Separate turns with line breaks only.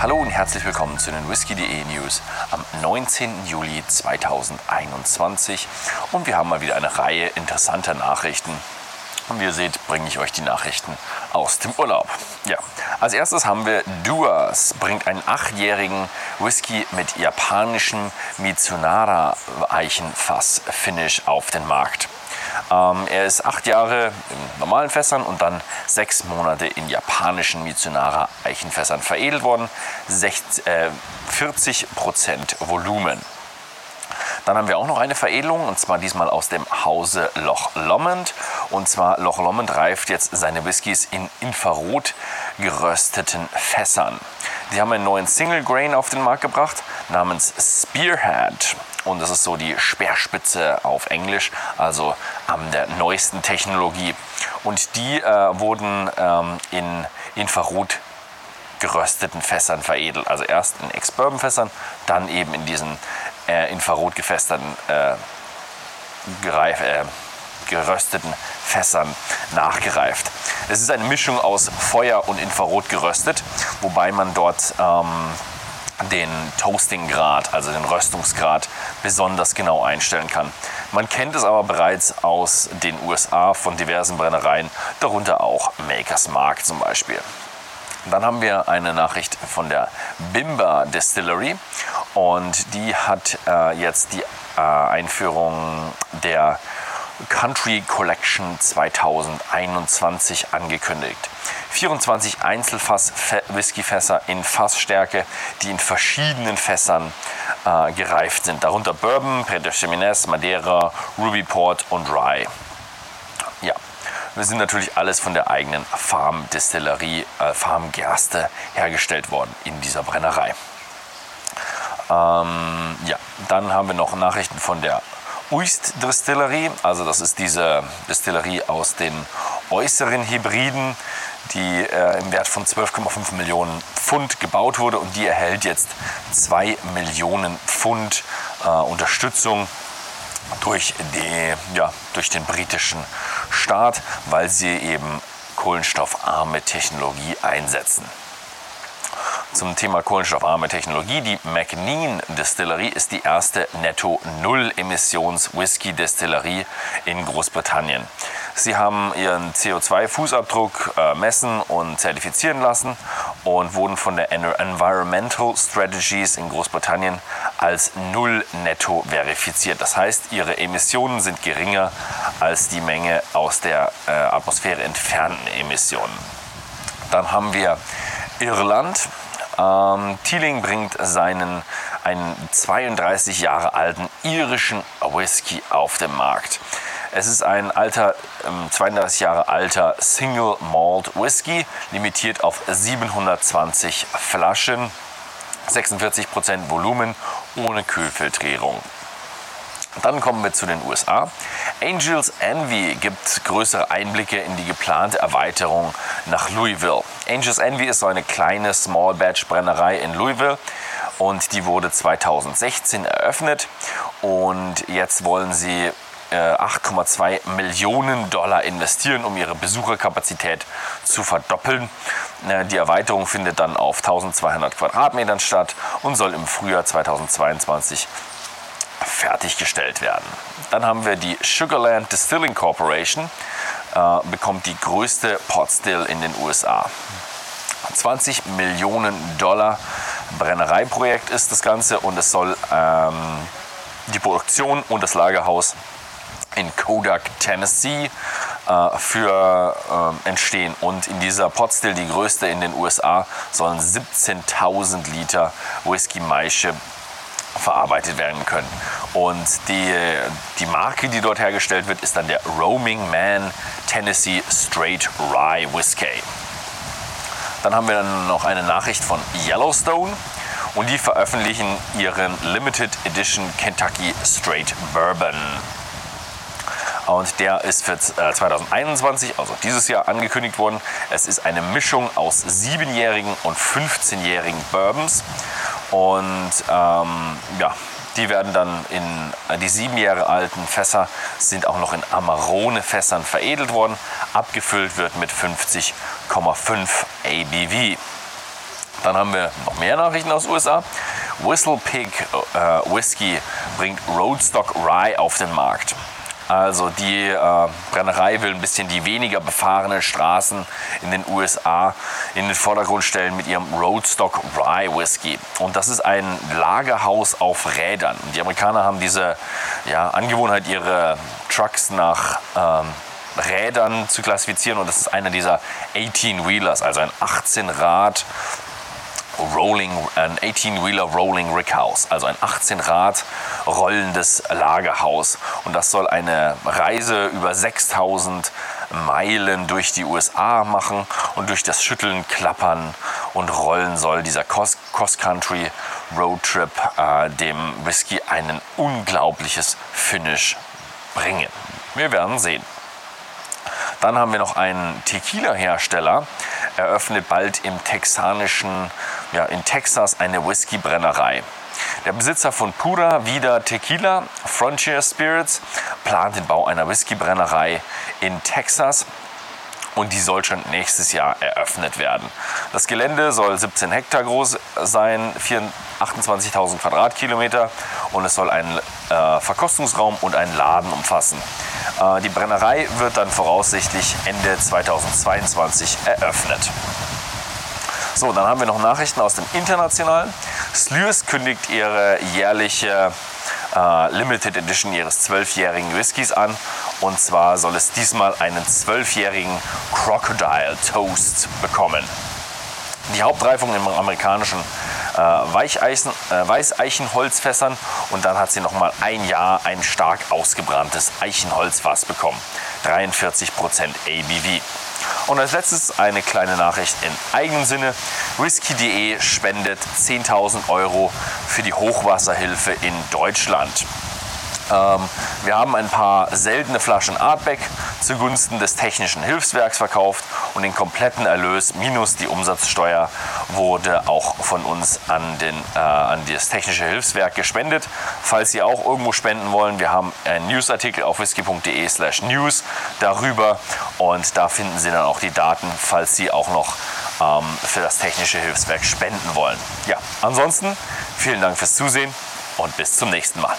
Hallo und herzlich willkommen zu den Whisky.de News am 19. Juli 2021. Und wir haben mal wieder eine Reihe interessanter Nachrichten. Und wie ihr seht, bringe ich euch die Nachrichten aus dem Urlaub. Ja, als erstes haben wir Duas, bringt einen achtjährigen Whisky mit japanischem Mitsunara Eichenfass-Finish auf den Markt. Ähm, er ist acht Jahre in normalen Fässern und dann sechs Monate in japanischen Mitsunara Eichenfässern veredelt worden. 60, äh, 40% Volumen. Dann haben wir auch noch eine Veredelung und zwar diesmal aus dem Hause Loch Lomond. Und zwar Loch Lomond reift jetzt seine Whiskys in Infrarot gerösteten Fässern. Sie haben einen neuen Single Grain auf den Markt gebracht namens Spearhead. Und das ist so die Speerspitze auf Englisch, also an der neuesten Technologie. Und die äh, wurden ähm, in Infrarot gerösteten Fässern veredelt. Also erst in Ex-Bourbon-Fässern, dann eben in diesen äh, infrarot gefästerten äh, gereif, äh, gerösteten Fässern nachgereift. Es ist eine Mischung aus Feuer und Infrarot geröstet, wobei man dort ähm, den Toastinggrad, also den Röstungsgrad, besonders genau einstellen kann. Man kennt es aber bereits aus den USA von diversen Brennereien, darunter auch Makers Mark zum Beispiel. Dann haben wir eine Nachricht von der Bimba Distillery und die hat äh, jetzt die äh, Einführung der Country Collection 2021 angekündigt. 24 Einzelfass-Whiskyfässer in Fassstärke, die in verschiedenen Fässern äh, gereift sind. Darunter Bourbon, Pedro Ximenez, Madeira, Ruby Port und Rye. Ja, das sind natürlich alles von der eigenen Farmdistillerie, äh, Farmgerste hergestellt worden in dieser Brennerei. Ähm, ja, dann haben wir noch Nachrichten von der Uist Distillerie, also das ist diese Distillerie aus den äußeren Hybriden, die äh, im Wert von 12,5 Millionen Pfund gebaut wurde und die erhält jetzt 2 Millionen Pfund äh, Unterstützung durch, die, ja, durch den britischen Staat, weil sie eben kohlenstoffarme Technologie einsetzen. Zum Thema kohlenstoffarme Technologie. Die McNean Distillery ist die erste Netto-Null-Emissions-Whisky-Destillerie in Großbritannien. Sie haben ihren CO2-Fußabdruck äh, messen und zertifizieren lassen und wurden von der Environmental Strategies in Großbritannien als Null netto verifiziert. Das heißt, ihre Emissionen sind geringer als die Menge aus der äh, Atmosphäre entfernten Emissionen. Dann haben wir Irland. Ähm, Teeling bringt seinen einen 32 Jahre alten irischen Whisky auf den Markt. Es ist ein alter, 32 ähm, Jahre alter Single Malt Whisky, limitiert auf 720 Flaschen, 46% Volumen ohne Kühlfiltrierung. Dann kommen wir zu den USA. Angels Envy gibt größere Einblicke in die geplante Erweiterung nach Louisville. Angels Envy ist so eine kleine Small Batch Brennerei in Louisville und die wurde 2016 eröffnet und jetzt wollen sie 8,2 äh, Millionen Dollar investieren, um ihre Besucherkapazität zu verdoppeln. Äh, die Erweiterung findet dann auf 1200 Quadratmetern statt und soll im Frühjahr 2022 fertiggestellt werden. Dann haben wir die Sugarland Distilling Corporation, äh, bekommt die größte Potstill in den USA. 20 Millionen Dollar Brennereiprojekt ist das Ganze und es soll ähm, die Produktion und das Lagerhaus in Kodak, Tennessee äh, für äh, entstehen. Und in dieser Potstill, die größte in den USA, sollen 17.000 Liter Whisky-Maische verarbeitet werden können. Und die, die Marke, die dort hergestellt wird, ist dann der Roaming Man Tennessee Straight Rye Whiskey. Dann haben wir dann noch eine Nachricht von Yellowstone und die veröffentlichen ihren Limited Edition Kentucky Straight Bourbon. Und der ist für 2021, äh, also dieses Jahr, angekündigt worden. Es ist eine Mischung aus siebenjährigen und 15-jährigen Bourbons. Und ähm, ja, die werden dann in äh, die sieben Jahre alten Fässer sind auch noch in Amarone-Fässern veredelt worden. Abgefüllt wird mit 50,5 ABV. Dann haben wir noch mehr Nachrichten aus USA. Whistle Pig äh, Whisky bringt Roadstock Rye auf den Markt. Also die äh, Brennerei will ein bisschen die weniger befahrenen Straßen in den USA in den Vordergrund stellen mit ihrem Roadstock Rye Whisky. Und das ist ein Lagerhaus auf Rädern. Die Amerikaner haben diese ja, Angewohnheit, ihre Trucks nach ähm, Rädern zu klassifizieren. Und das ist einer dieser 18-Wheelers, also ein 18-Rad Rolling, ein 18-Wheeler Rolling Rickhouse, also ein 18-Rad rollendes Lagerhaus. Und das soll eine Reise über 6000 Meilen durch die USA machen und durch das Schütteln, Klappern und Rollen soll dieser Cross-Country Roadtrip äh, dem Whisky ein unglaubliches Finish bringen. Wir werden sehen. Dann haben wir noch einen Tequila-Hersteller, eröffnet bald im texanischen, ja, in Texas eine Whiskybrennerei. Der Besitzer von Pura Vida Tequila, Frontier Spirits, plant den Bau einer Whiskybrennerei in Texas und die soll schon nächstes Jahr eröffnet werden. Das Gelände soll 17 Hektar groß sein, 28.000 Quadratkilometer und es soll einen äh, Verkostungsraum und einen Laden umfassen. Äh, die Brennerei wird dann voraussichtlich Ende 2022 eröffnet. So, dann haben wir noch Nachrichten aus dem Internationalen. Sluice kündigt ihre jährliche äh, Limited Edition ihres zwölfjährigen Whiskys an. Und zwar soll es diesmal einen zwölfjährigen Crocodile Toast bekommen. Die Hauptreifung im amerikanischen äh, Weicheisen, äh, Weißeichenholzfässern und dann hat sie noch mal ein Jahr ein stark ausgebranntes Eichenholzfass bekommen. 43% ABV. Und als letztes eine kleine Nachricht in eigenem Sinne. Whisky.de spendet 10.000 Euro für die Hochwasserhilfe in Deutschland. Ähm, wir haben ein paar seltene Flaschen Artback zugunsten des Technischen Hilfswerks verkauft und den kompletten Erlös minus die Umsatzsteuer wurde auch von uns an, den, äh, an das Technische Hilfswerk gespendet. Falls Sie auch irgendwo spenden wollen, wir haben einen Newsartikel auf whisky.de slash news darüber und da finden Sie dann auch die Daten, falls Sie auch noch ähm, für das Technische Hilfswerk spenden wollen. Ja, ansonsten vielen Dank fürs Zusehen und bis zum nächsten Mal.